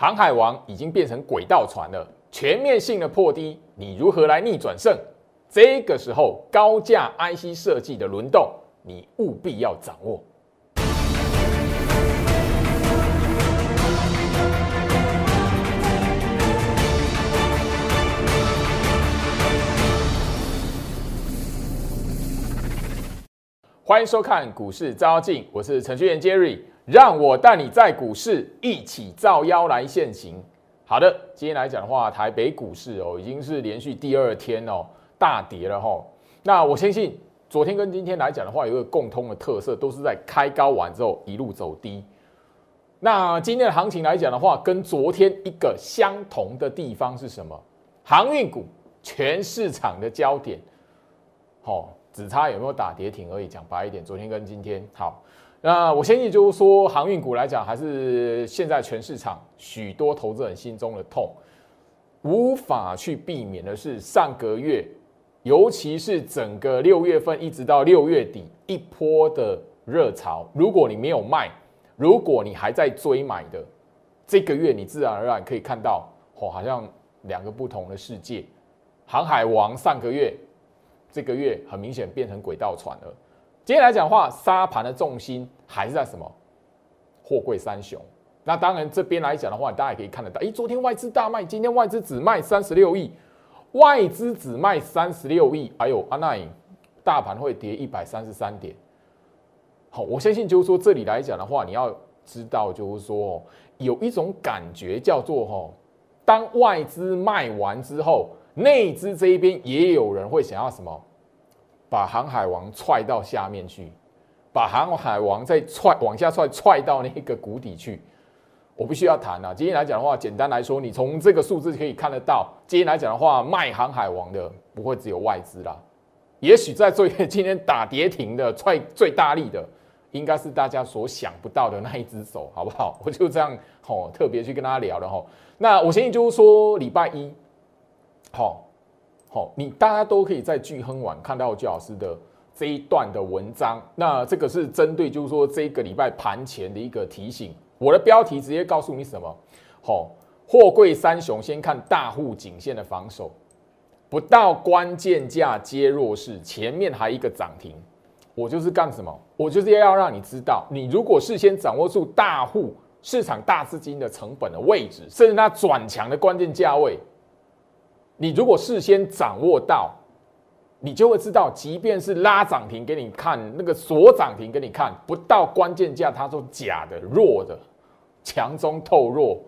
航海王已经变成轨道船了，全面性的破低，你如何来逆转胜？这个时候高价 IC 设计的轮动，你务必要掌握。欢迎收看股市招妖镜，我是程序员 Jerry，让我带你在股市一起造妖来现行。好的，今天来讲的话，台北股市哦，已经是连续第二天哦大跌了哈。那我相信昨天跟今天来讲的话，有一个共通的特色，都是在开高完之后一路走低。那今天的行情来讲的话，跟昨天一个相同的地方是什么？航运股全市场的焦点，好。只差有没有打跌停而已。讲白一点，昨天跟今天好，那我相信就是说，航运股来讲，还是现在全市场许多投资人心中的痛，无法去避免的是上个月，尤其是整个六月份一直到六月底一波的热潮。如果你没有卖，如果你还在追买的，这个月你自然而然可以看到，哦，好像两个不同的世界。航海王上个月。这个月很明显变成轨道船了。今天来讲话，沙盘的重心还是在什么？货柜三雄。那当然这边来讲的话，大家也可以看得到，诶，昨天外资大卖，今天外资只卖三十六亿，外资只卖三十六亿。哎呦，阿奈，大盘会跌一百三十三点。好，我相信就是说这里来讲的话，你要知道就是说有一种感觉叫做哈，当外资卖完之后。内资这一边也有人会想要什么，把航海王踹到下面去，把航海王再踹往下踹，踹到那个谷底去。我不需要谈了。今天来讲的话，简单来说，你从这个数字可以看得到，今天来讲的话，卖航海王的不会只有外资啦。也许在最今天打跌停的踹最大力的，应该是大家所想不到的那一只手，好不好？我就这样吼，特别去跟大家聊了吼。那我先就说礼拜一。好，好，你大家都可以在聚亨网看到巨老师的这一段的文章。那这个是针对，就是说这个礼拜盘前的一个提醒。我的标题直接告诉你什么？好，货柜三雄先看大户颈线的防守，不到关键价接弱势，前面还一个涨停。我就是干什么？我就是要让你知道，你如果事先掌握住大户市场大资金的成本的位置，甚至它转强的关键价位。你如果事先掌握到，你就会知道，即便是拉涨停给你看，那个锁涨停给你看，不到关键价，它都假的、弱的，强中透弱。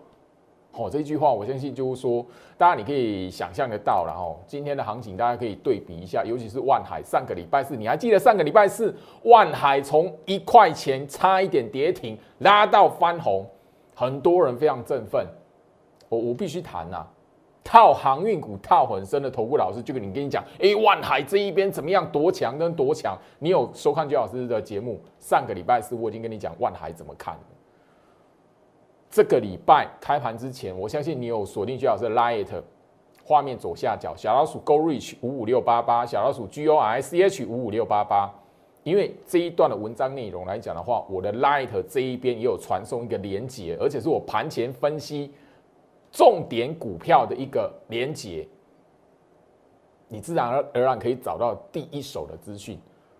好，这句话我相信就是说，大家你可以想象得到了哦。今天的行情大家可以对比一下，尤其是万海上个礼拜四，你还记得上个礼拜四万海从一块钱差一点跌停，拉到翻红，很多人非常振奋。我我必须谈呐。套航运股套很深的投顾老师就跟你跟你讲，哎，万海这一边怎么样？多强跟多强？你有收看居老师的节目？上个礼拜四我已经跟你讲万海怎么看。这个礼拜开盘之前，我相信你有锁定居老师的 Light 画面左下角小老鼠 Go Reach 五五六八八，小老鼠 G O R C H 五五六八八。因为这一段的文章内容来讲的话，我的 Light 这一边也有传送一个连接，而且是我盘前分析。重点股票的一个连接，你自然而然可以找到第一手的资讯。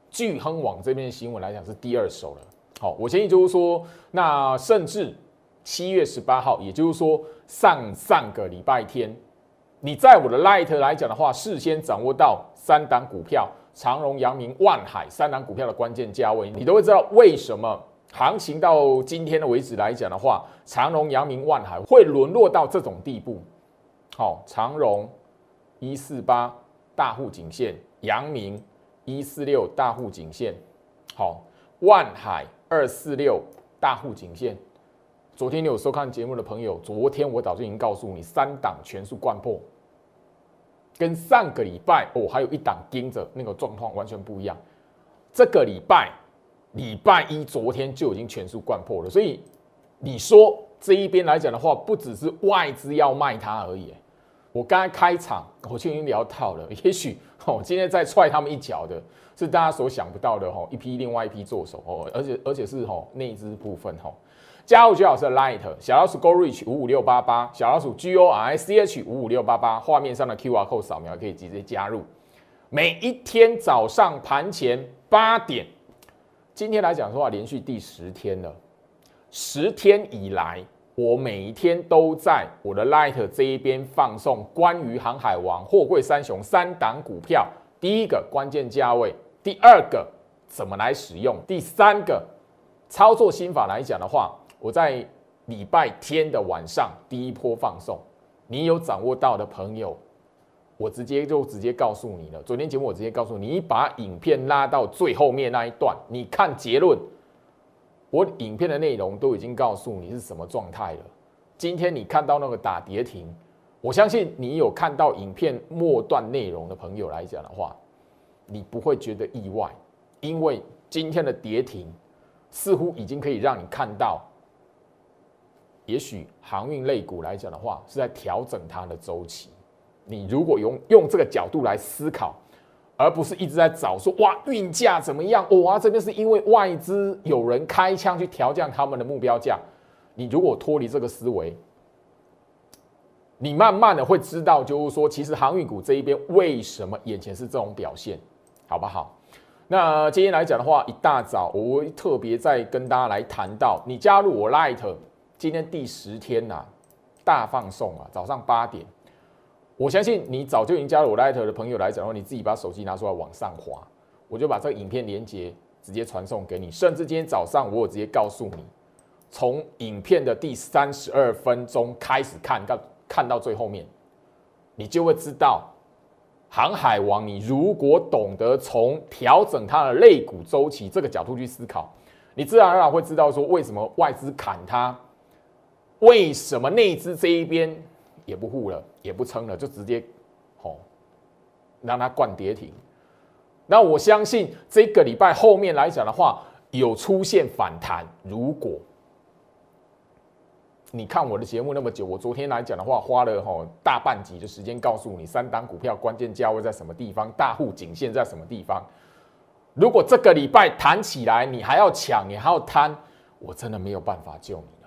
巨亨网这边新闻来讲是第二手了。好，我建议就是说，那甚至七月十八号，也就是说上上个礼拜天，你在我的 Light 来讲的话，事先掌握到三档股票，长荣、阳明、万海三档股票的关键价位，你都会知道为什么。行情到今天的为止来讲的话，长荣、阳明、万海会沦落到这种地步。好，长荣一四八大户颈线，阳明一四六大户颈线，好，万海二四六大户颈线。昨天你有收看节目的朋友，昨天我早就已经告诉你，三档全数贯破，跟上个礼拜哦，还有一档盯着那个状况完全不一样。这个礼拜。礼拜一昨天就已经全数贯破了，所以你说这一边来讲的话，不只是外资要卖它而已。我刚才开场我就已经聊到了，也许哦，今天再踹他们一脚的是大家所想不到的哈，一批另外一批做手哦，而且而且是哈内资部分哈。加入最老师的 Light 小老鼠 Go Reach 五五六八八，小老鼠 G O R I C H 五五六八八，画面上的 QR code 扫描可以直接加入。每一天早上盘前八点，今天来讲的话，连续第十天了。十天以来，我每一天都在我的 Light 这一边放送关于航海王、货柜三雄三档股票。第一个关键价位，第二个怎么来使用，第三个操作心法来讲的话，我在礼拜天的晚上第一波放送，你有掌握到的朋友。我直接就直接告诉你了。昨天节目我直接告诉你，你把影片拉到最后面那一段，你看结论。我影片的内容都已经告诉你是什么状态了。今天你看到那个打跌停，我相信你有看到影片末段内容的朋友来讲的话，你不会觉得意外，因为今天的跌停似乎已经可以让你看到，也许航运类股来讲的话是在调整它的周期。你如果用用这个角度来思考，而不是一直在找说哇运价怎么样？哇这边是因为外资有人开枪去调降他们的目标价。你如果脱离这个思维，你慢慢的会知道，就是说其实航运股这一边为什么眼前是这种表现，好不好？那今天来讲的话，一大早我会特别再跟大家来谈到，你加入我 Light，今天第十天呐，大放送啊，早上八点。我相信你早就已经加入我 Light 的朋友来讲的话，你自己把手机拿出来往上滑，我就把这个影片连接直接传送给你。甚至今天早上我有直接告诉你，从影片的第三十二分钟开始看到看到最后面，你就会知道，航海王，你如果懂得从调整它的肋骨周期这个角度去思考，你自然而然会知道说为什么外资砍它，为什么内资这一边。也不护了，也不撑了，就直接，吼，让它灌跌停。那我相信这个礼拜后面来讲的话，有出现反弹。如果你看我的节目那么久，我昨天来讲的话，花了吼大半集的时间告诉你三档股票关键价位在什么地方，大户颈线在什么地方。如果这个礼拜弹起来，你还要抢，你还要贪，我真的没有办法救你。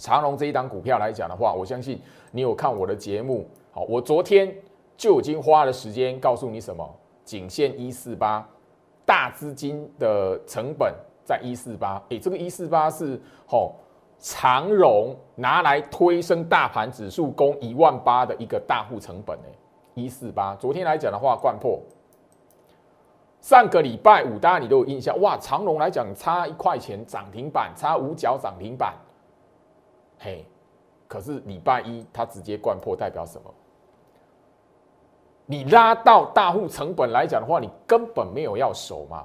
长隆这一档股票来讲的话，我相信你有看我的节目。好，我昨天就已经花了时间告诉你什么，仅限一四八，大资金的成本在一四八。诶，这个一四八是吼长荣拿来推升大盘指数攻一万八的一个大户成本诶，一四八。昨天来讲的话，贯破。上个礼拜五，大家你都有印象哇？长荣来讲差一块钱涨停板，差五角涨停板。嘿，可是礼拜一它直接贯破，代表什么？你拉到大户成本来讲的话，你根本没有要守嘛。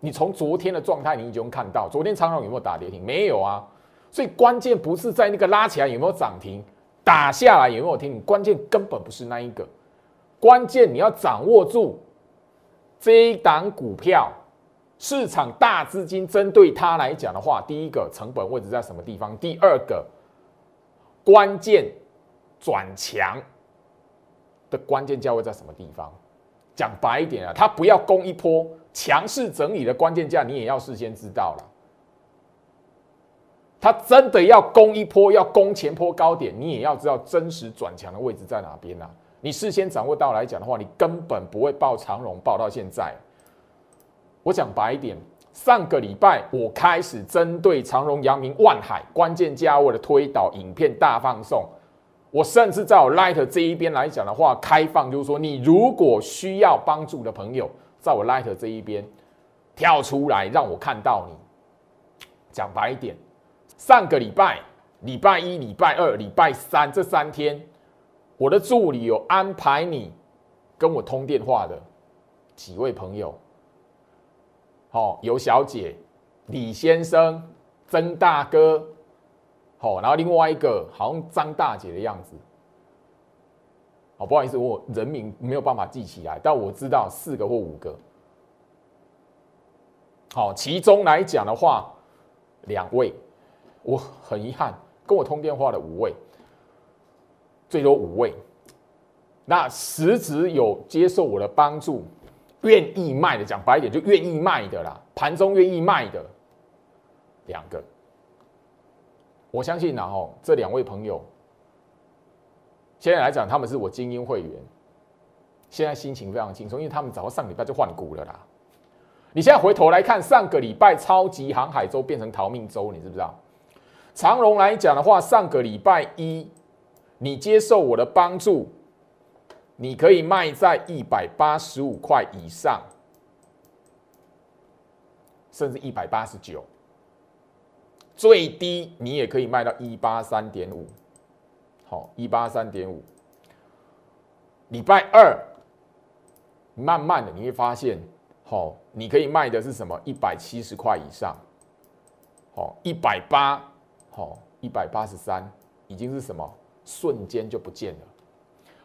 你从昨天的状态，你已经看到昨天长荣有没有打跌停？没有啊。所以关键不是在那个拉起来有没有涨停，打下来有没有停，关键根本不是那一个。关键你要掌握住这一档股票，市场大资金针对它来讲的话，第一个成本位置在什么地方？第二个。关键转强的关键价位在什么地方？讲白一点啊，它不要攻一波强势整理的关键价，你也要事先知道了。它真的要攻一波，要攻前波高点，你也要知道真实转强的位置在哪边啊。你事先掌握到来讲的话，你根本不会报长龙报到现在。我讲白一点。上个礼拜，我开始针对长荣、阳明、万海关键价位的推导影片大放送。我甚至在我 Light 这一边来讲的话，开放就是说，你如果需要帮助的朋友，在我 Light 这一边跳出来，让我看到你。讲白一点，上个礼拜礼拜一、礼拜二、礼拜三这三天，我的助理有安排你跟我通电话的几位朋友。好，尤小姐、李先生、曾大哥，好，然后另外一个好像张大姐的样子。好，不好意思，我人名没有办法记起来，但我知道四个或五个。好，其中来讲的话，两位，我很遗憾，跟我通电话的五位，最多五位，那实质有接受我的帮助。愿意卖的，讲白一点，就愿意卖的啦。盘中愿意卖的两个，我相信然后这两位朋友，现在来讲他们是我精英会员，现在心情非常轻松，因为他们早上礼拜就换股了啦。你现在回头来看，上个礼拜超级航海周变成逃命周，你知不知道？长荣来讲的话，上个礼拜一，你接受我的帮助，你可以卖在一百八十五块以上，甚至一百八十九，最低你也可以卖到一八三点五，好，一八三点五。礼拜二，慢慢的你会发现。好，你可以卖的是什么？一百七十块以上，好，一百八，好，一百八十三，已经是什么？瞬间就不见了。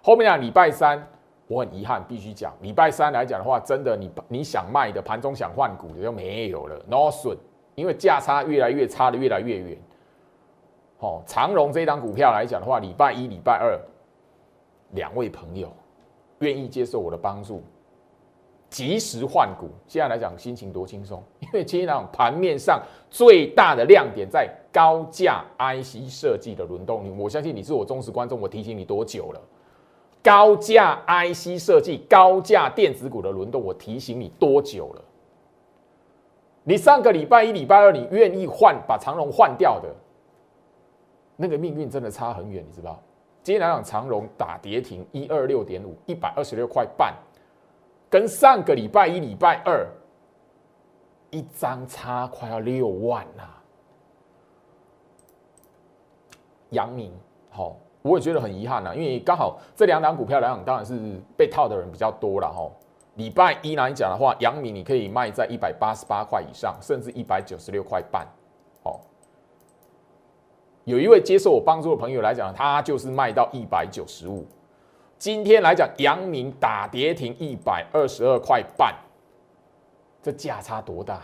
后面啊，礼拜三，我很遗憾，必须讲，礼拜三来讲的话，真的，你你想卖的，盘中想换股的就没有了，no 损，因为价差越来越差的越来越远。好，长荣这张股票来讲的话，礼拜一、礼拜二，两位朋友愿意接受我的帮助。及时换股，现在来讲心情多轻松，因为今天盘面上最大的亮点在高价 IC 设计的轮动。我相信你是我忠实观众，我提醒你多久了？高价 IC 设计、高价电子股的轮动，我提醒你多久了？你上个礼拜一、礼拜二，你愿意换把长荣换掉的，那个命运真的差很远，你知道？今天来讲长荣打跌停一二六点五，一百二十六块半。跟上个礼拜一、礼拜二一张差快要六万呐，阳明好，我也觉得很遗憾呐，因为刚好这两档股票来讲，当然是被套的人比较多了哈。礼拜一来讲的话，阳明你可以卖在一百八十八块以上，甚至一百九十六块半。哦，有一位接受我帮助的朋友来讲，他就是卖到一百九十五。今天来讲，阳明打跌停一百二十二块半，这价差多大？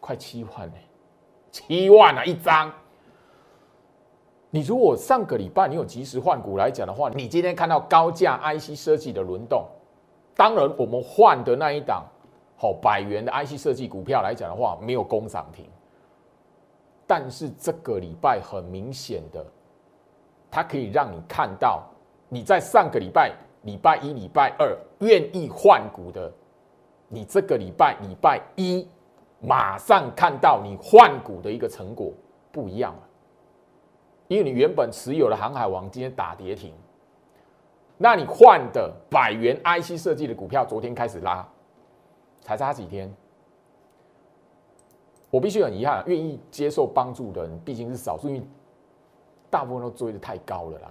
快七万呢，七万啊一张。你如果上个礼拜你有及时换股来讲的话，你今天看到高价 IC 设计的轮动，当然我们换的那一档好百元的 IC 设计股票来讲的话，没有攻涨停，但是这个礼拜很明显的，它可以让你看到。你在上个礼拜礼拜一、礼拜二愿意换股的，你这个礼拜礼拜一马上看到你换股的一个成果不一样，因为你原本持有的航海王今天打跌停，那你换的百元 IC 设计的股票昨天开始拉，才差几天，我必须很遗憾，愿意接受帮助的人毕竟是少数，因为大部分都追的太高了啦。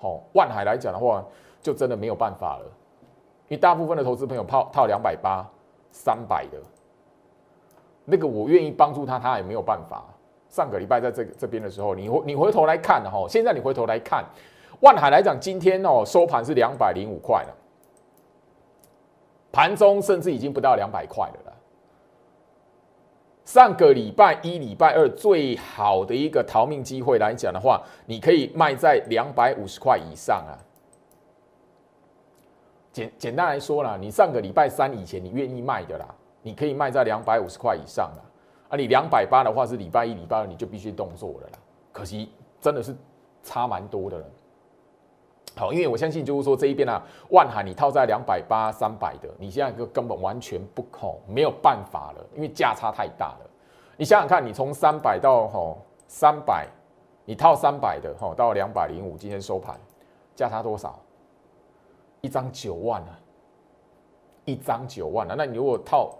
哦，万海来讲的话，就真的没有办法了，因为大部分的投资朋友套套两百八、三百的，那个我愿意帮助他，他也没有办法。上个礼拜在这这边的时候，你回你回头来看哈，现在你回头来看，万海来讲，今天哦收盘是两百零五块了，盘中甚至已经不到两百块了。上个礼拜一、礼拜二最好的一个逃命机会来讲的话，你可以卖在两百五十块以上啊。简简单来说啦，你上个礼拜三以前你愿意卖的啦，你可以卖在两百五十块以上啦。啊，你两百八的话是礼拜一、礼拜二你就必须动作了啦。可惜真的是差蛮多的了。好，因为我相信就是说这一边啊，万海你套在两百八、三百的，你现在就根本完全不可没有办法了，因为价差太大了。你想想看，你从三百到吼三百，你套三百的吼到两百零五，今天收盘价差多少？一张九万啊，一张九万啊，那你如果套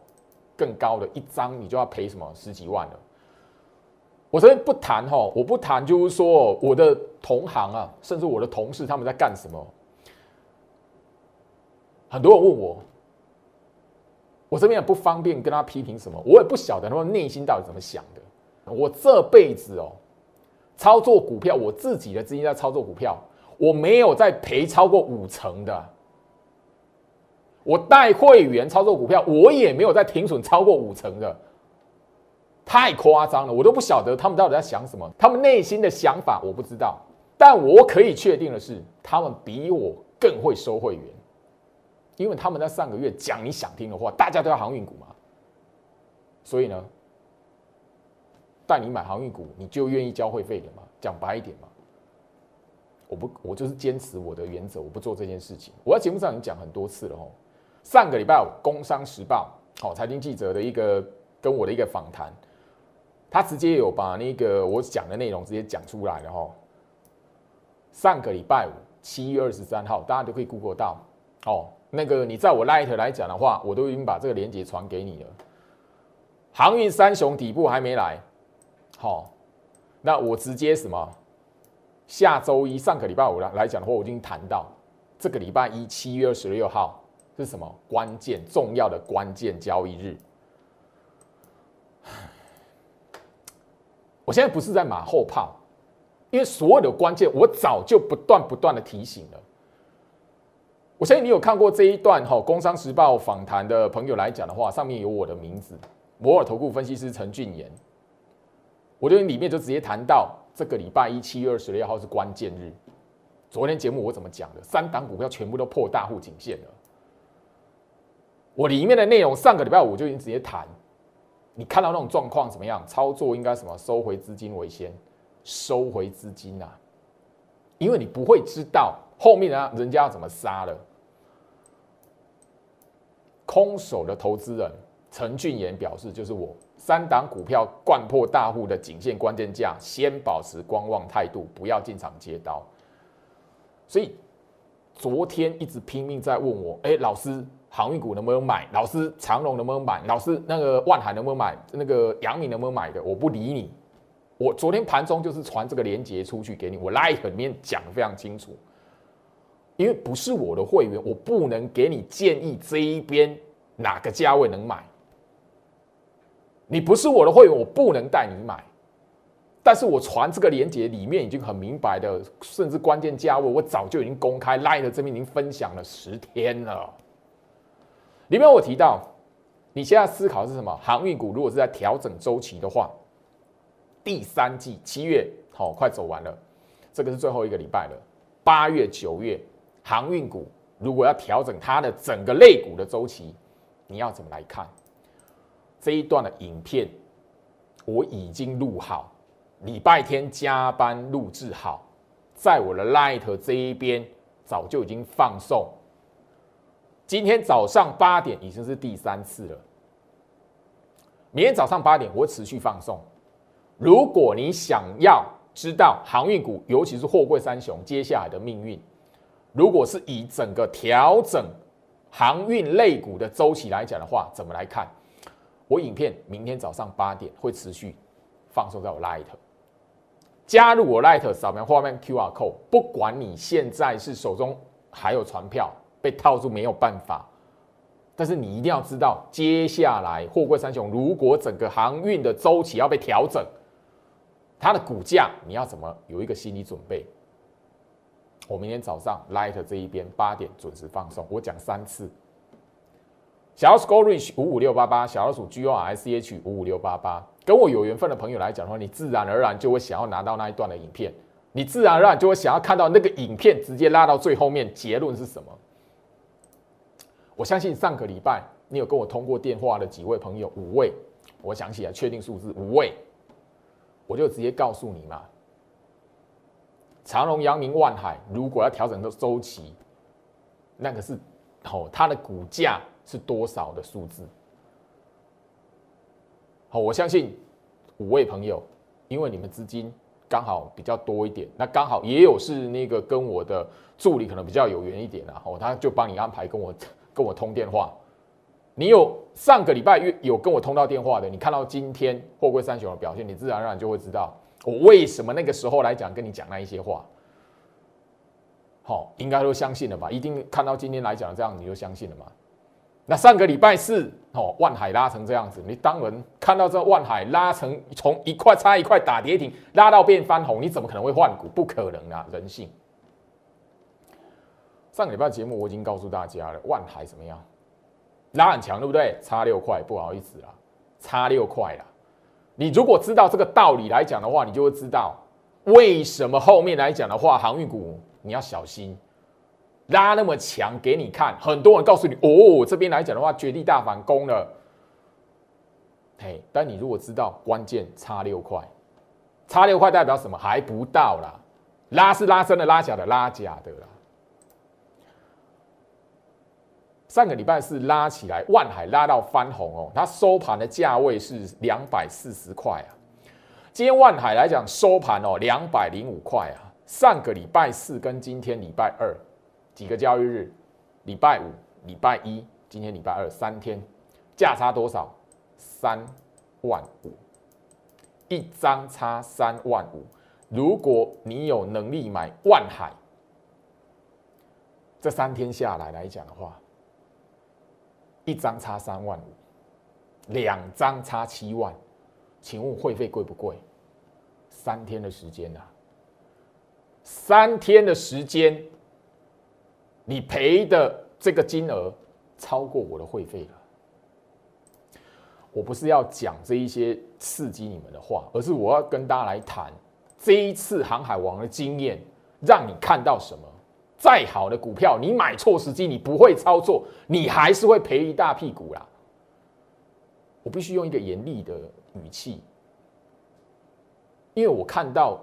更高的一张，你就要赔什么十几万了。我这边不谈哈，我不谈，就是说我的同行啊，甚至我的同事他们在干什么？很多人问我，我这边也不方便跟他批评什么，我也不晓得他们内心到底怎么想的。我这辈子哦，操作股票，我自己的资金在操作股票，我没有在赔超过五成的。我带会员操作股票，我也没有在停损超过五成的。太夸张了，我都不晓得他们到底在想什么，他们内心的想法我不知道，但我可以确定的是，他们比我更会收会员，因为他们在上个月讲你想听的话，大家都要航运股嘛，所以呢，带你买航运股，你就愿意交会费的嘛？讲白一点嘛，我不，我就是坚持我的原则，我不做这件事情。我在节目上已经讲很多次了哦。上个礼拜五，《工商时报》好财经记者的一个跟我的一个访谈，他直接有把那个我讲的内容直接讲出来了哈。上个礼拜五，七月二十三号，大家都可以 Google 到哦。那个你在我 Light 来讲的话，我都已经把这个链接传给你了。航运三雄底部还没来，好，那我直接什么？下周一上个礼拜五来来讲的话，我已经谈到这个礼拜一七月二十六号是什么关键重要的关键交易日。我现在不是在马后炮，因为所有的关键我早就不断不断的提醒了。我相信你有看过这一段哈，《工商时报》访谈的朋友来讲的话，上面有我的名字，摩尔投顾分析师陈俊言。我觉得里面就直接谈到这个礼拜一七月二十六号是关键日。昨天节目我怎么讲的？三档股票全部都破大户颈线了。我里面的内容上个礼拜五就已经直接谈，你看到那种状况怎么样？操作应该什么？收回资金为先，收回资金啊！因为你不会知道后面啊人家要怎么杀了。空手的投资人陈俊言表示：“就是我三档股票贯破大户的颈线关键价，先保持观望态度，不要进场接刀。”所以昨天一直拼命在问我：“哎，老师，航运股能不能买？老师，长隆能不能买？老师，那个万海能不能买？那个阳明能不能买的？”我不理你。我昨天盘中就是传这个链接出去给你，我 Lite 里面讲的非常清楚。因为不是我的会员，我不能给你建议这一边哪个价位能买。你不是我的会员，我不能带你买。但是我传这个链接里面已经很明白的，甚至关键价位我早就已经公开，Lite 这边已经分享了十天了。里面我提到，你现在思考是什么？航运股如果是在调整周期的话，第三季七月好快走完了，这个是最后一个礼拜了，八月九月。航运股如果要调整它的整个类股的周期，你要怎么来看这一段的影片？我已经录好，礼拜天加班录制好，在我的 Light 这一边早就已经放送。今天早上八点已经是第三次了，明天早上八点我会持续放送。如果你想要知道航运股，尤其是货柜三雄接下来的命运，如果是以整个调整航运类股的周期来讲的话，怎么来看？我影片明天早上八点会持续放送在我 Light，加入我 Light，扫描画面 QR code。不管你现在是手中还有船票被套住没有办法，但是你一定要知道，接下来货柜三雄如果整个航运的周期要被调整，它的股价你要怎么有一个心理准备？我明天早上 Light 这一边八点准时放送，我讲三次。小老鼠 Go Reach 五五六八八，小老鼠 G O R S H 五五六八八，跟我有缘分的朋友来讲的话，你自然而然就会想要拿到那一段的影片，你自然而然就会想要看到那个影片，直接拉到最后面，结论是什么？我相信上个礼拜你有跟我通过电话的几位朋友，五位，我想起来确定数字五位，我就直接告诉你嘛。长隆、阳明、万海，如果要调整到周期，那个是哦，它的股价是多少的数字？好，我相信五位朋友，因为你们资金刚好比较多一点，那刚好也有是那个跟我的助理可能比较有缘一点啊，哦，他就帮你安排跟我跟我通电话。你有上个礼拜月有跟我通到电话的，你看到今天货柜三雄的表现，你自然而然就会知道。我为什么那个时候来讲跟你讲那一些话？好，应该都相信了吧？一定看到今天来讲这样，你就相信了嘛？那上个礼拜四，哦，万海拉成这样子，你当然看到这万海拉成从一块差一块打跌停，拉到变翻红，你怎么可能会换股？不可能啊，人性。上个礼拜节目我已经告诉大家了，万海怎么样？拉很强，对不对？差六块，不好意思啦，差六块啦。你如果知道这个道理来讲的话，你就会知道为什么后面来讲的话，航运股你要小心拉那么强给你看。很多人告诉你，哦，这边来讲的话，绝地大反攻了。嘿，但你如果知道关键差六块，差六块代表什么？还不到啦，拉是拉升的，拉假的拉假的啦。上个礼拜是拉起来，万海拉到翻红哦，它收盘的价位是两百四十块啊。今天万海来讲收盘哦，两百零五块啊。上个礼拜四跟今天礼拜二几个交易日，礼拜五、礼拜一，今天礼拜二三天，价差多少？三万五，一张差三万五。如果你有能力买万海，这三天下来来讲的话。一张差三万五，两张差七万，请问会费贵不贵？三天的时间呐，三天的时间，你赔的这个金额超过我的会费了。我不是要讲这一些刺激你们的话，而是我要跟大家来谈这一次航海王的经验，让你看到什么？再好的股票，你买错时机，你不会操作，你还是会赔一大屁股啦。我必须用一个严厉的语气，因为我看到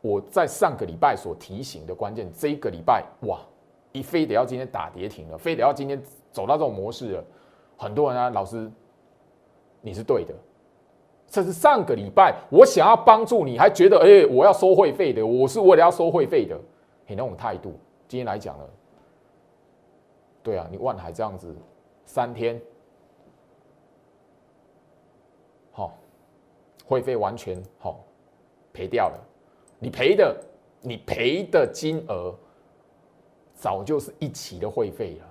我在上个礼拜所提醒的关键，这一个礼拜哇，一非得要今天打跌停了，非得要今天走到这种模式了，很多人啊，老师你是对的，这是上个礼拜我想要帮助你，还觉得哎，我要收会费的，我是为了要收会费的，你那种态度。今天来讲了，对啊，你万海这样子三天，好，会费完全好赔掉了。你赔的，你赔的金额早就是一期的会费了。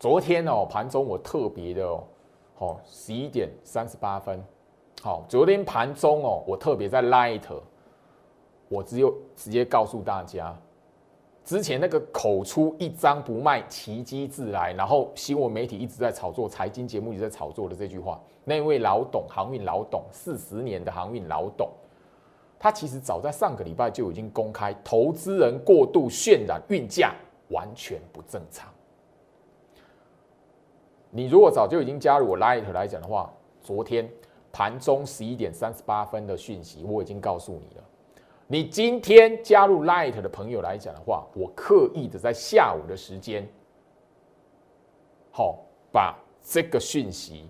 昨天哦，盘中我特别的哦，好十一点三十八分，好，昨天盘中哦，我特别在 Light。我只有直接告诉大家，之前那个口出一张不卖，奇迹自来，然后新闻媒体一直在炒作，财经节目一直在炒作的这句话，那位老董，航运老董，四十年的航运老董，他其实早在上个礼拜就已经公开，投资人过度渲染运价完全不正常。你如果早就已经加入我 Light 来讲的话，昨天盘中十一点三十八分的讯息，我已经告诉你了。你今天加入 Light 的朋友来讲的话，我刻意的在下午的时间，好把这个讯息，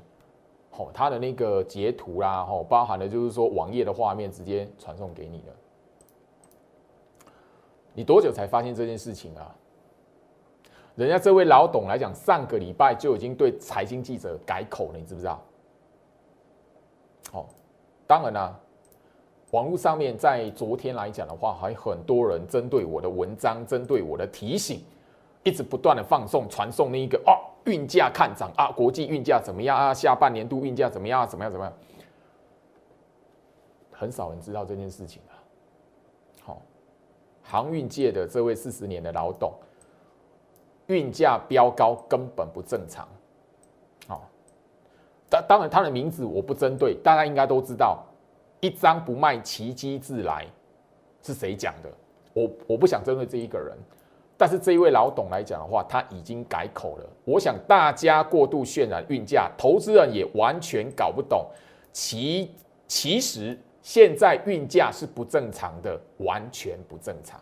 好它的那个截图啦，好包含的就是说网页的画面直接传送给你了。你多久才发现这件事情啊？人家这位老董来讲，上个礼拜就已经对财经记者改口了，你知不知道？好，当然啦。网络上面在昨天来讲的话，还很多人针对我的文章，针对我的提醒，一直不断的放送传送那一个哦，运价看涨啊，国际运价怎么样啊？下半年度运价怎么样啊？怎么样怎么样？很少人知道这件事情啊。好，航运界的这位四十年的老董，运价飙高根本不正常。好，当当然他的名字我不针对，大家应该都知道。一张不卖，奇迹自来，是谁讲的？我我不想针对这一个人，但是这一位老董来讲的话，他已经改口了。我想大家过度渲染运价，投资人也完全搞不懂。其其实现在运价是不正常的，完全不正常。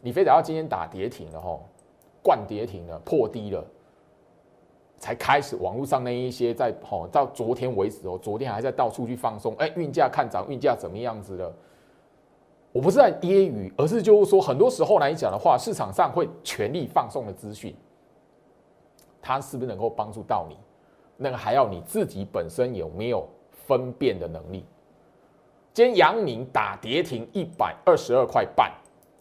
你非得要今天打跌停了吼，灌跌停了，破低了。才开始，网络上那一些在吼，到昨天为止哦，昨天还在到处去放松，哎，运价看涨，运价怎么样子的？我不是在揶揄，而是就是说，很多时候来讲的话，市场上会全力放送的资讯，它是不是能够帮助到你？那个还要你自己本身有没有分辨的能力？今天阳明打跌停一百二十二块半，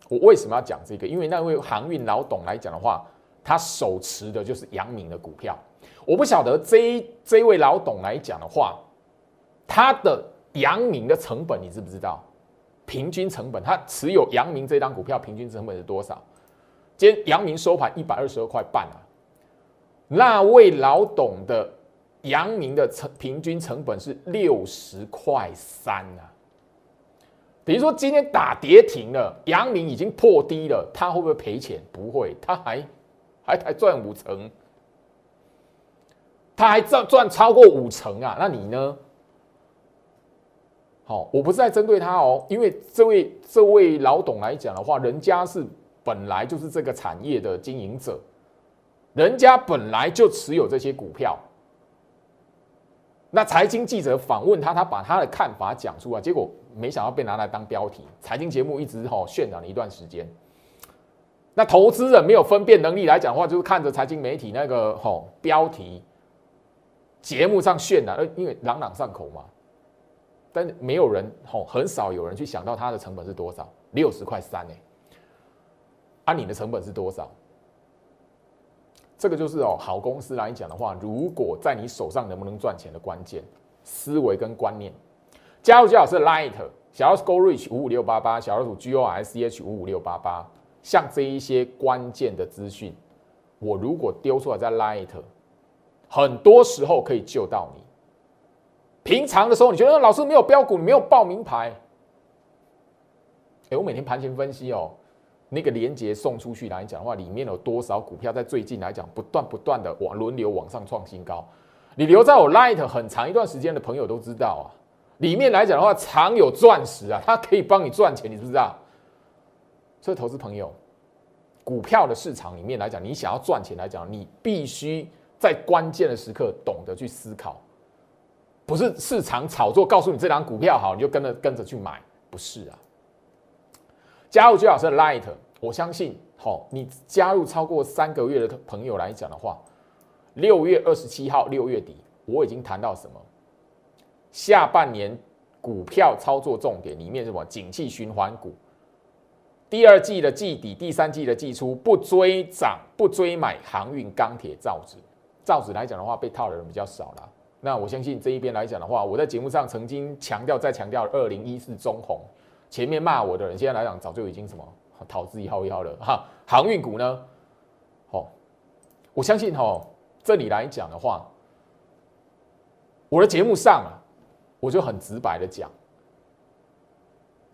我为什么要讲这个？因为那位航运老董来讲的话。他手持的就是阳明的股票，我不晓得这这位老董来讲的话，他的阳明的成本你知不知道？平均成本，他持有阳明这张股票平均成本是多少？今天阳明收盘一百二十二块半啊，那位老董的阳明的成平均成本是六十块三啊。比如说今天打跌停了，阳明已经破低了，他会不会赔钱？不会，他还。还还赚五成，他还赚赚超过五成啊，那你呢？好，我不是在针对他哦，因为这位这位老董来讲的话，人家是本来就是这个产业的经营者，人家本来就持有这些股票。那财经记者访问他，他把他的看法讲出来，结果没想到被拿来当标题。财经节目一直吼渲染了一段时间。那投资人没有分辨能力来讲的话，就是看着财经媒体那个吼标题，节目上渲染，因为朗朗上口嘛。但没有人吼，很少有人去想到它的成本是多少，六十块三哎。按你的成本是多少？这个就是哦，好公司来讲的话，如果在你手上能不能赚钱的关键思维跟观念。加入最好是 Light 小老鼠 Go Reach 五五六八八，小老鼠 G O S C H 五五六八八，像这一些关键的资讯，我如果丢出来在 Light，很多时候可以救到你。平常的时候，你觉得老师没有标股，你没有报名牌。哎，我每天盘前分析哦。那个连接送出去来讲的话，里面有多少股票在最近来讲不断不断的往轮流往上创新高？你留在我 Light 很长一段时间的朋友都知道啊，里面来讲的话藏有钻石啊，它可以帮你赚钱，你知不知道？所以投资朋友，股票的市场里面来讲，你想要赚钱来讲，你必须在关键的时刻懂得去思考，不是市场炒作告诉你这张股票好，你就跟着跟着去买，不是啊。加入最好是 Light，我相信，好，你加入超过三个月的朋友来讲的话，六月二十七号，六月底，我已经谈到什么？下半年股票操作重点里面什么？景气循环股，第二季的季底，第三季的季初，不追涨，不追买航运、钢铁、造纸。造纸来讲的话，被套的人比较少了。那我相信这一边来讲的话，我在节目上曾经强调，再强调二零一四中红。前面骂我的人，现在来讲早就已经什么逃之夭夭了哈。航运股呢，好，我相信哈，这里来讲的话，我的节目上啊，我就很直白的讲，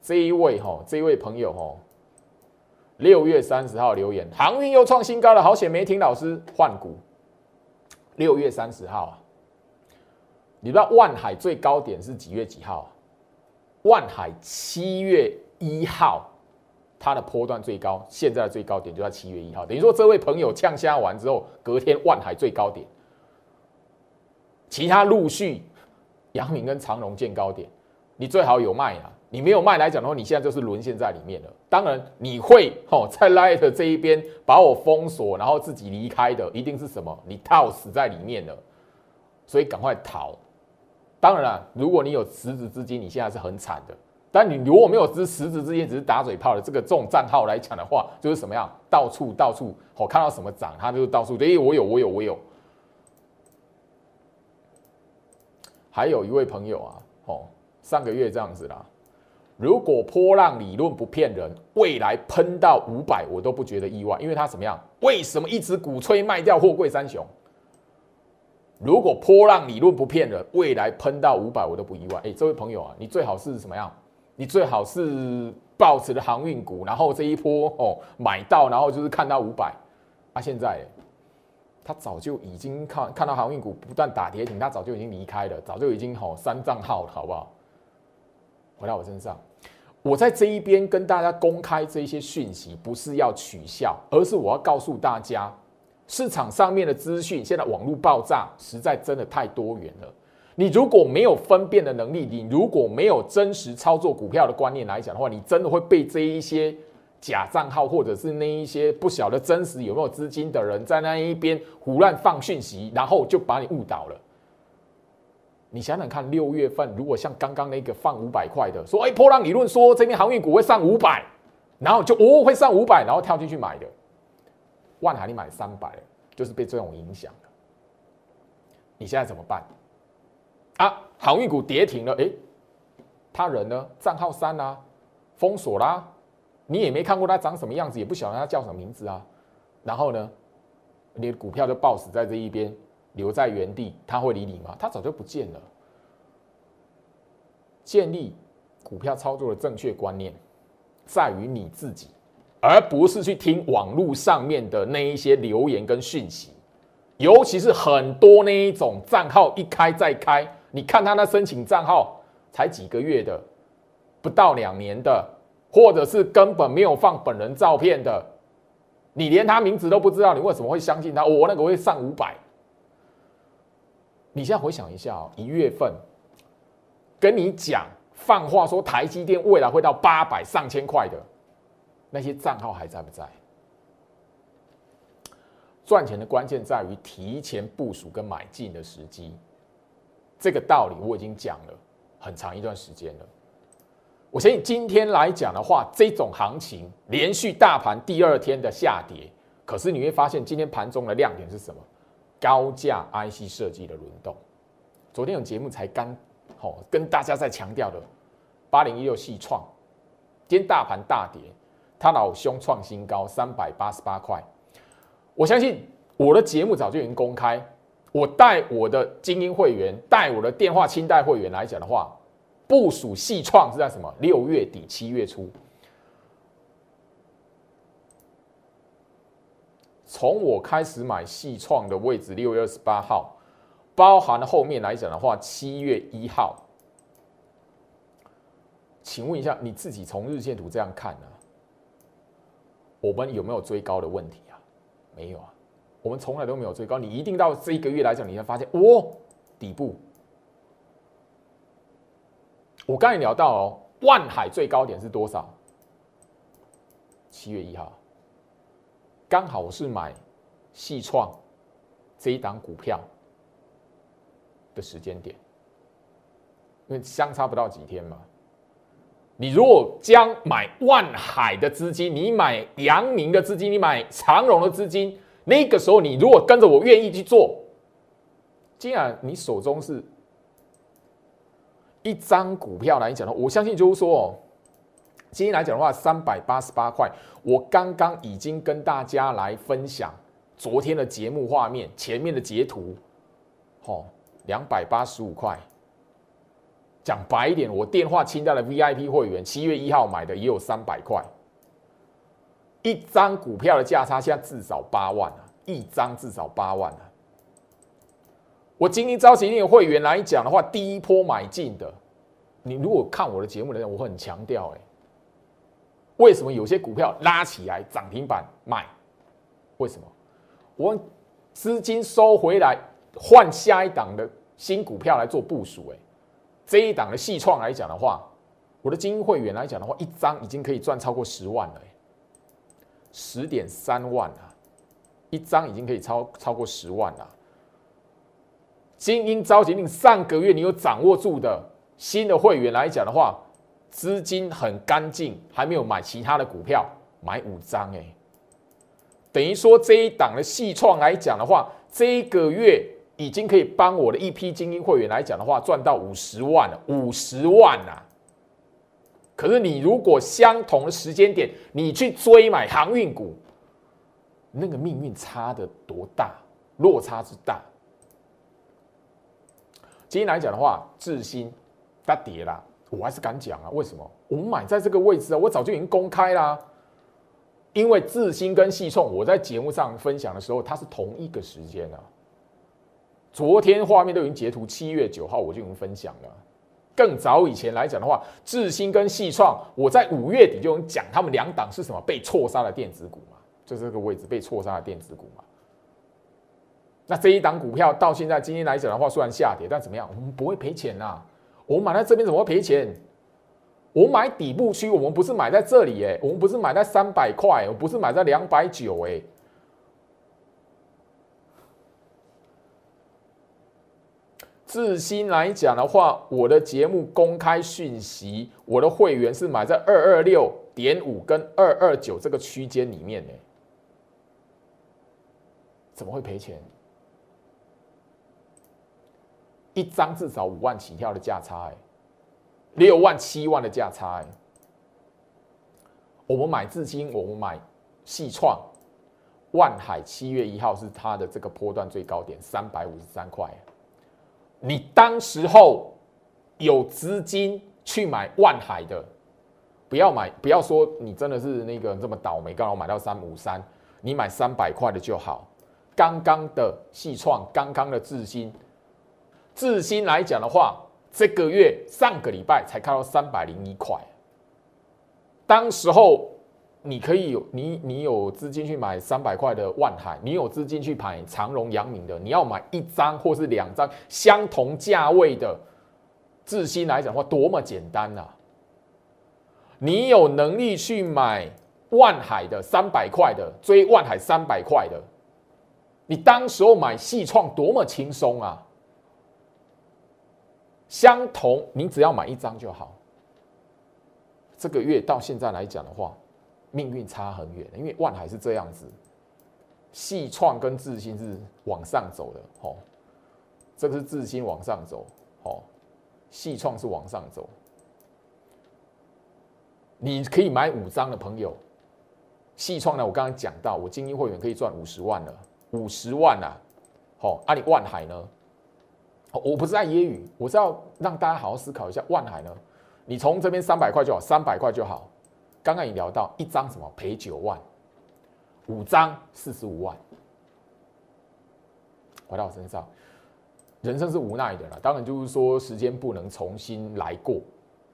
这一位哈，这一位朋友哈，六月三十号留言，航运又创新高了，好险没听老师换股。六月三十号啊，你知道万海最高点是几月几号？万海七月一号，它的波段最高，现在的最高点就在七月一号。等于说，这位朋友呛虾完之后，隔天万海最高点，其他陆续阳明跟长荣见高点，你最好有卖啊！你没有卖来讲的话，你现在就是沦陷在里面了。当然，你会哦，在 Light 这一边把我封锁，然后自己离开的，一定是什么？你套死在里面了，所以赶快逃。当然了，如果你有实质资金，你现在是很惨的。但你如果没有实实质资金，只是打嘴炮的这个这种账号来讲的话，就是什么样？到处到处，我看到什么涨，它就到处。哎，我有，我有，我有。还有一位朋友啊，哦，上个月这样子啦。如果波浪理论不骗人，未来喷到五百，我都不觉得意外，因为它怎么样？为什么一直鼓吹卖掉货柜三雄？如果波浪理论不骗人，未来喷到五百我都不意外。哎，这位朋友啊，你最好是什么样？你最好是抱持的航运股，然后这一波哦买到，然后就是看到五百。啊，现在他早就已经看看到航运股不断打跌停，他早就已经离开了，早就已经吼删账号了，好不好？回到我身上，我在这一边跟大家公开这些讯息，不是要取笑，而是我要告诉大家。市场上面的资讯，现在网络爆炸，实在真的太多元了。你如果没有分辨的能力，你如果没有真实操作股票的观念来讲的话，你真的会被这一些假账号，或者是那一些不晓得真实有没有资金的人，在那一边胡乱放讯息，然后就把你误导了。你想想看，六月份如果像刚刚那个放五百块的，说哎波浪理论说这边航运股会上五百，然后就哦会上五百，然后跳进去买的。万海你买三百，就是被这种影响。你现在怎么办？啊，航运股跌停了，哎，他人呢？账号删啦，封锁啦，你也没看过他长什么样子，也不晓得他叫什么名字啊。然后呢，你的股票就暴死在这一边，留在原地，他会理你吗？他早就不见了。建立股票操作的正确观念，在于你自己。而不是去听网络上面的那一些留言跟讯息，尤其是很多那一种账号一开再开，你看他那申请账号才几个月的，不到两年的，或者是根本没有放本人照片的，你连他名字都不知道，你为什么会相信他？我那个会上五百。你现在回想一下哦，一月份跟你讲放话说台积电未来会到八百上千块的那些账号还在不在？赚钱的关键在于提前部署跟买进的时机，这个道理我已经讲了很长一段时间了。我相信今天来讲的话，这种行情连续大盘第二天的下跌，可是你会发现今天盘中的亮点是什么？高价 IC 设计的轮动。昨天有节目才刚好跟大家在强调的八零一六系创，今天大盘大跌，他老兄创新高三百八十八块。我相信我的节目早就已经公开。我带我的精英会员，带我的电话清代会员来讲的话，部署系创是在什么？六月底七月初，从我开始买细创的位置，六月二十八号，包含后面来讲的话，七月一号。请问一下，你自己从日线图这样看呢？我们有没有追高的问题啊？没有啊，我们从来都没有追高。你一定到这一个月来讲，你会发现，哦，底部。我刚才聊到哦，万海最高点是多少？七月一号，刚好是买细创这一档股票的时间点，因为相差不到几天嘛。你如果将买万海的资金，你买阳明的资金，你买长荣的资金，那个时候你如果跟着我愿意去做，既然你手中是一张股票来讲呢，我相信就是说哦，今天来讲的话，三百八十八块，我刚刚已经跟大家来分享昨天的节目画面，前面的截图，好，两百八十五块。讲白一点，我电话清单的 VIP 会员，七月一号买的也有三百块，一张股票的价差现在至少八万啊，一张至少八万啊。我今天召集那个会员来讲的话，第一波买进的，你如果看我的节目的人，我很强调，哎，为什么有些股票拉起来涨停板卖？为什么？我资金收回来换下一档的新股票来做部署，哎。这一档的细创来讲的话，我的精英会员来讲的话，一张已经可以赚超过十万了，十点三万啊，一张已经可以超超过十万了。精英召集令上个月你有掌握住的新的会员来讲的话，资金很干净，还没有买其他的股票，买五张哎，等于说这一档的细创来讲的话，这一个月。已经可以帮我的一批精英会员来讲的话，赚到五十万了，五十万呐！可是你如果相同的时间点，你去追买航运股，那个命运差的多大，落差之大。今天来讲的话，智新它跌了，我还是敢讲啊。为什么？我们买在这个位置啊，我早就已经公开啦。因为智新跟细创，我在节目上分享的时候，它是同一个时间啊。昨天画面都已经截图，七月九号我就已经分享了。更早以前来讲的话，智新跟细创，我在五月底就讲，他们两档是什么被错杀的电子股嘛，就这个位置被错杀的电子股嘛。那这一档股票到现在今天来讲的话，虽然下跌，但怎么样？我们不会赔钱呐。我们买在这边怎么会赔钱？我买底部区，我们不是买在这里哎，我们不是买在三百块，我不是买在两百九哎。自新来讲的话，我的节目公开讯息，我的会员是买在二二六点五跟二二九这个区间里面呢，怎么会赔钱？一张至少五万起跳的价差，哎，六万七万的价差，哎，我们买至今，我们买细创，万海七月一号是它的这个波段最高点三百五十三块。你当时候有资金去买万海的，不要买，不要说你真的是那个这么倒霉，刚好买到三五三，你买三百块的就好。刚刚的细创，刚刚的智新，智新来讲的话，这个月上个礼拜才看到三百零一块，当时候。你可以有你你有资金去买三百块的万海，你有资金去买长荣、阳明的，你要买一张或是两张相同价位的智新来讲的话，多么简单呐！你有能力去买万海的三百块的，追万海三百块的，你当时候买细创多么轻松啊！相同，你只要买一张就好。这个月到现在来讲的话。命运差很远，因为万海是这样子，细创跟智新是往上走的，哦，这个是智新往上走，哦，细创是往上走。你可以买五张的朋友，细创呢，我刚刚讲到，我精英会员可以赚五十万了，五十万啊，好，啊，你万海呢？我不是在揶揄，我是要让大家好好思考一下，万海呢，你从这边三百块就好，三百块就好。刚刚已聊到一张什么赔九万，五张四十五万，回到我身上，人生是无奈的了。当然就是说时间不能重新来过。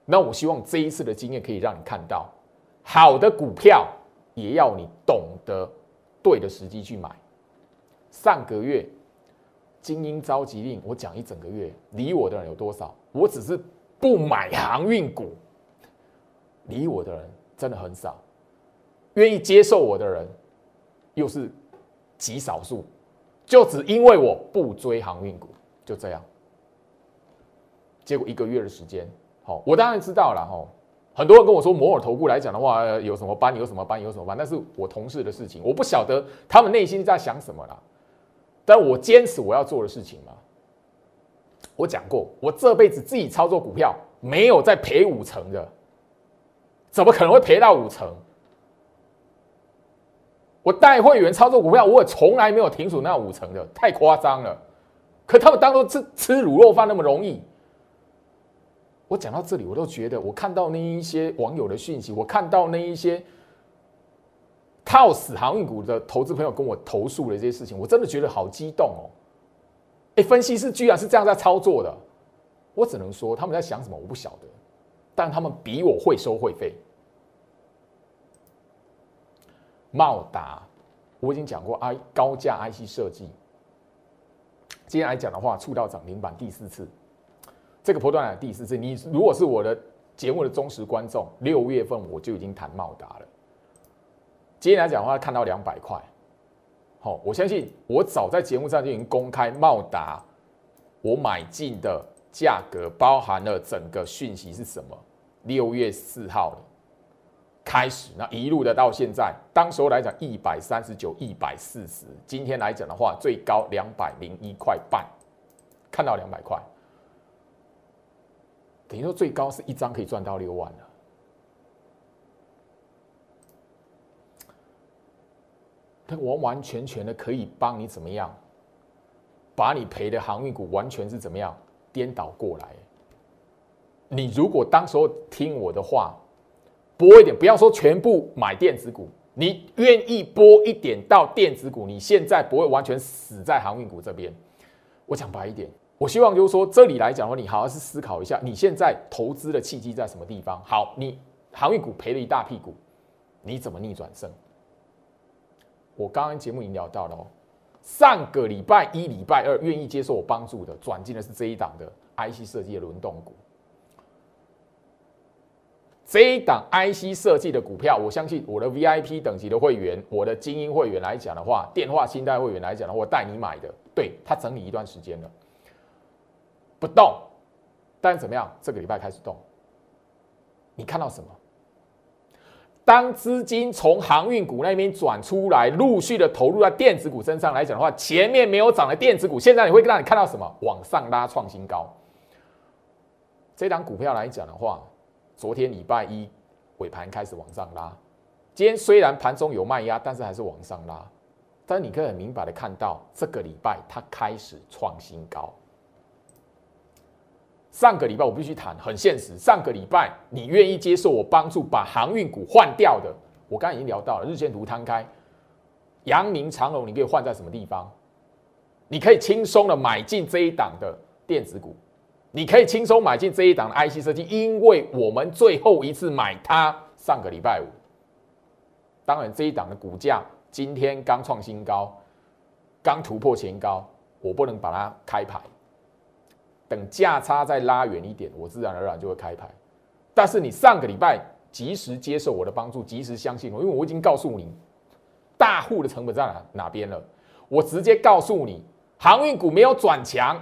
那我希望这一次的经验可以让你看到，好的股票也要你懂得对的时机去买。上个月精英召集令，我讲一整个月，理我的人有多少？我只是不买航运股，理我的人。真的很少，愿意接受我的人又是极少数，就只因为我不追航运股，就这样。结果一个月的时间，好，我当然知道了吼。很多人跟我说摩尔投顾来讲的话，有什么班，有什么班，有什么班，那是我同事的事情，我不晓得他们内心在想什么啦。但我坚持我要做的事情嘛。我讲过，我这辈子自己操作股票，没有再赔五成的。怎么可能会赔到五成？我带会员操作股票，我也从来没有停损那五成的，太夸张了。可他们当做吃吃卤肉饭那么容易。我讲到这里，我都觉得，我看到那一些网友的讯息，我看到那一些套死航运股的投资朋友跟我投诉的这些事情，我真的觉得好激动哦！哎，分析师居然是这样在操作的，我只能说他们在想什么，我不晓得，但他们比我会收会费。茂达，我已经讲过 I 高价 IC 设计。今天来讲的话，触到涨停板第四次，这个波段的第四次。你如果是我的节目的忠实观众，六月份我就已经谈茂达了。今天来讲的话，看到两百块，好，我相信我早在节目上就已经公开茂达我买进的价格，包含了整个讯息是什么。六月四号。开始，那一路的到现在，当时候来讲一百三十九、一百四十，今天来讲的话，最高两百零一块半，看到两百块，等于说最高是一张可以赚到六万了。它完完全全的可以帮你怎么样，把你赔的航运股完全是怎么样颠倒过来。你如果当时候听我的话。拨一点，不要说全部买电子股，你愿意拨一点到电子股，你现在不会完全死在航运股这边。我讲白一点，我希望就是说，这里来讲的话，你好好是思考一下，你现在投资的契机在什么地方？好，你航运股赔了一大屁股，你怎么逆转胜？我刚刚节目已经聊到了哦，上个礼拜一、礼拜二愿意接受我帮助的，转进的是这一档的 IC 设计的轮动股。这一档 IC 设计的股票，我相信我的 VIP 等级的会员，我的精英会员来讲的话，电话清代会员来讲的话，我带你买的，对他整理一段时间了，不动，但是怎么样？这个礼拜开始动，你看到什么？当资金从航运股那边转出来，陆续的投入在电子股身上来讲的话，前面没有涨的电子股，现在你会让你看到什么？往上拉创新高。这档股票来讲的话。昨天礼拜一尾盘开始往上拉，今天虽然盘中有卖压，但是还是往上拉。但你可以很明白的看到，这个礼拜它开始创新高。上个礼拜我必须谈很现实，上个礼拜你愿意接受我帮助把航运股换掉的，我刚刚已经聊到了日线图摊开，阳明长隆，你可以换在什么地方？你可以轻松的买进这一档的电子股，你可以轻松买进这一档的 IC 设计，因为我们最后一次买它上个礼拜五。当然，这一档的股价今天刚创新高，刚突破前高，我不能把它开牌。等价差再拉远一点，我自然而然就会开牌。但是你上个礼拜及时接受我的帮助，及时相信我，因为我已经告诉你大户的成本在哪哪边了。我直接告诉你，航运股没有转强，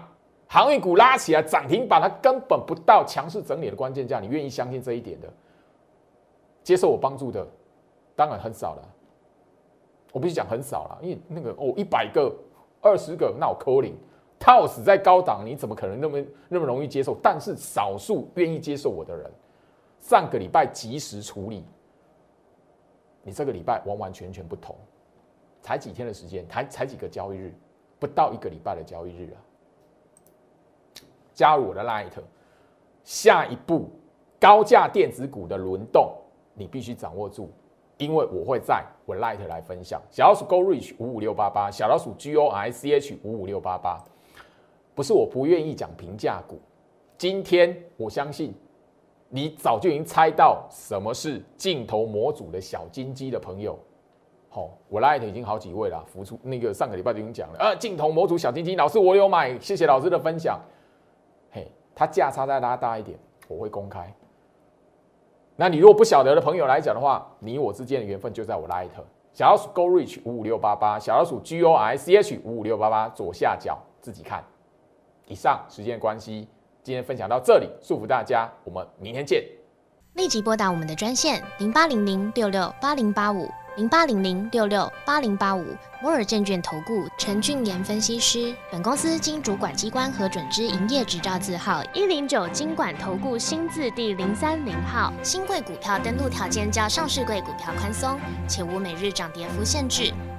航运股拉起来涨停板，它根本不到强势整理的关键价。你愿意相信这一点的，接受我帮助的，当然很少了。我必须讲很少了，因为那个哦，一百个、二十个，那我扣零。套死在高档，你怎么可能那么那么容易接受？但是少数愿意接受我的人，上个礼拜及时处理，你这个礼拜完完全全不同。才几天的时间，才才几个交易日，不到一个礼拜的交易日啊！加入我的 Light，下一步高价电子股的轮动，你必须掌握住，因为我会在我 Light 来分享。小老鼠 Go Reach 五五六八八，小老鼠 G O I C H 五五六八八。不是我不愿意讲平价股，今天我相信你早就已经猜到什么是镜头模组的小金鸡的朋友。好，我 light 已经好几位了，浮出那个上个礼拜就已经讲了，呃，镜头模组小金鸡老师我有买，谢谢老师的分享。嘿，它价差再拉大一点，我会公开。那你如果不晓得的朋友来讲的话，你我之间的缘分就在我 light 小老鼠 go reach 五五六八八，小老鼠 g o i c h 五五六八八左下角自己看。以上时间关系，今天分享到这里，祝福大家，我们明天见。立即拨打我们的专线零八零零六六八零八五零八零零六六八零八五摩尔证券投顾陈俊言分析师。本公司经主管机关核准之营业执照字号一零九金管投顾新字第零三零号。新贵股票登录条件较上市贵股票宽松，且无每日涨跌幅限制。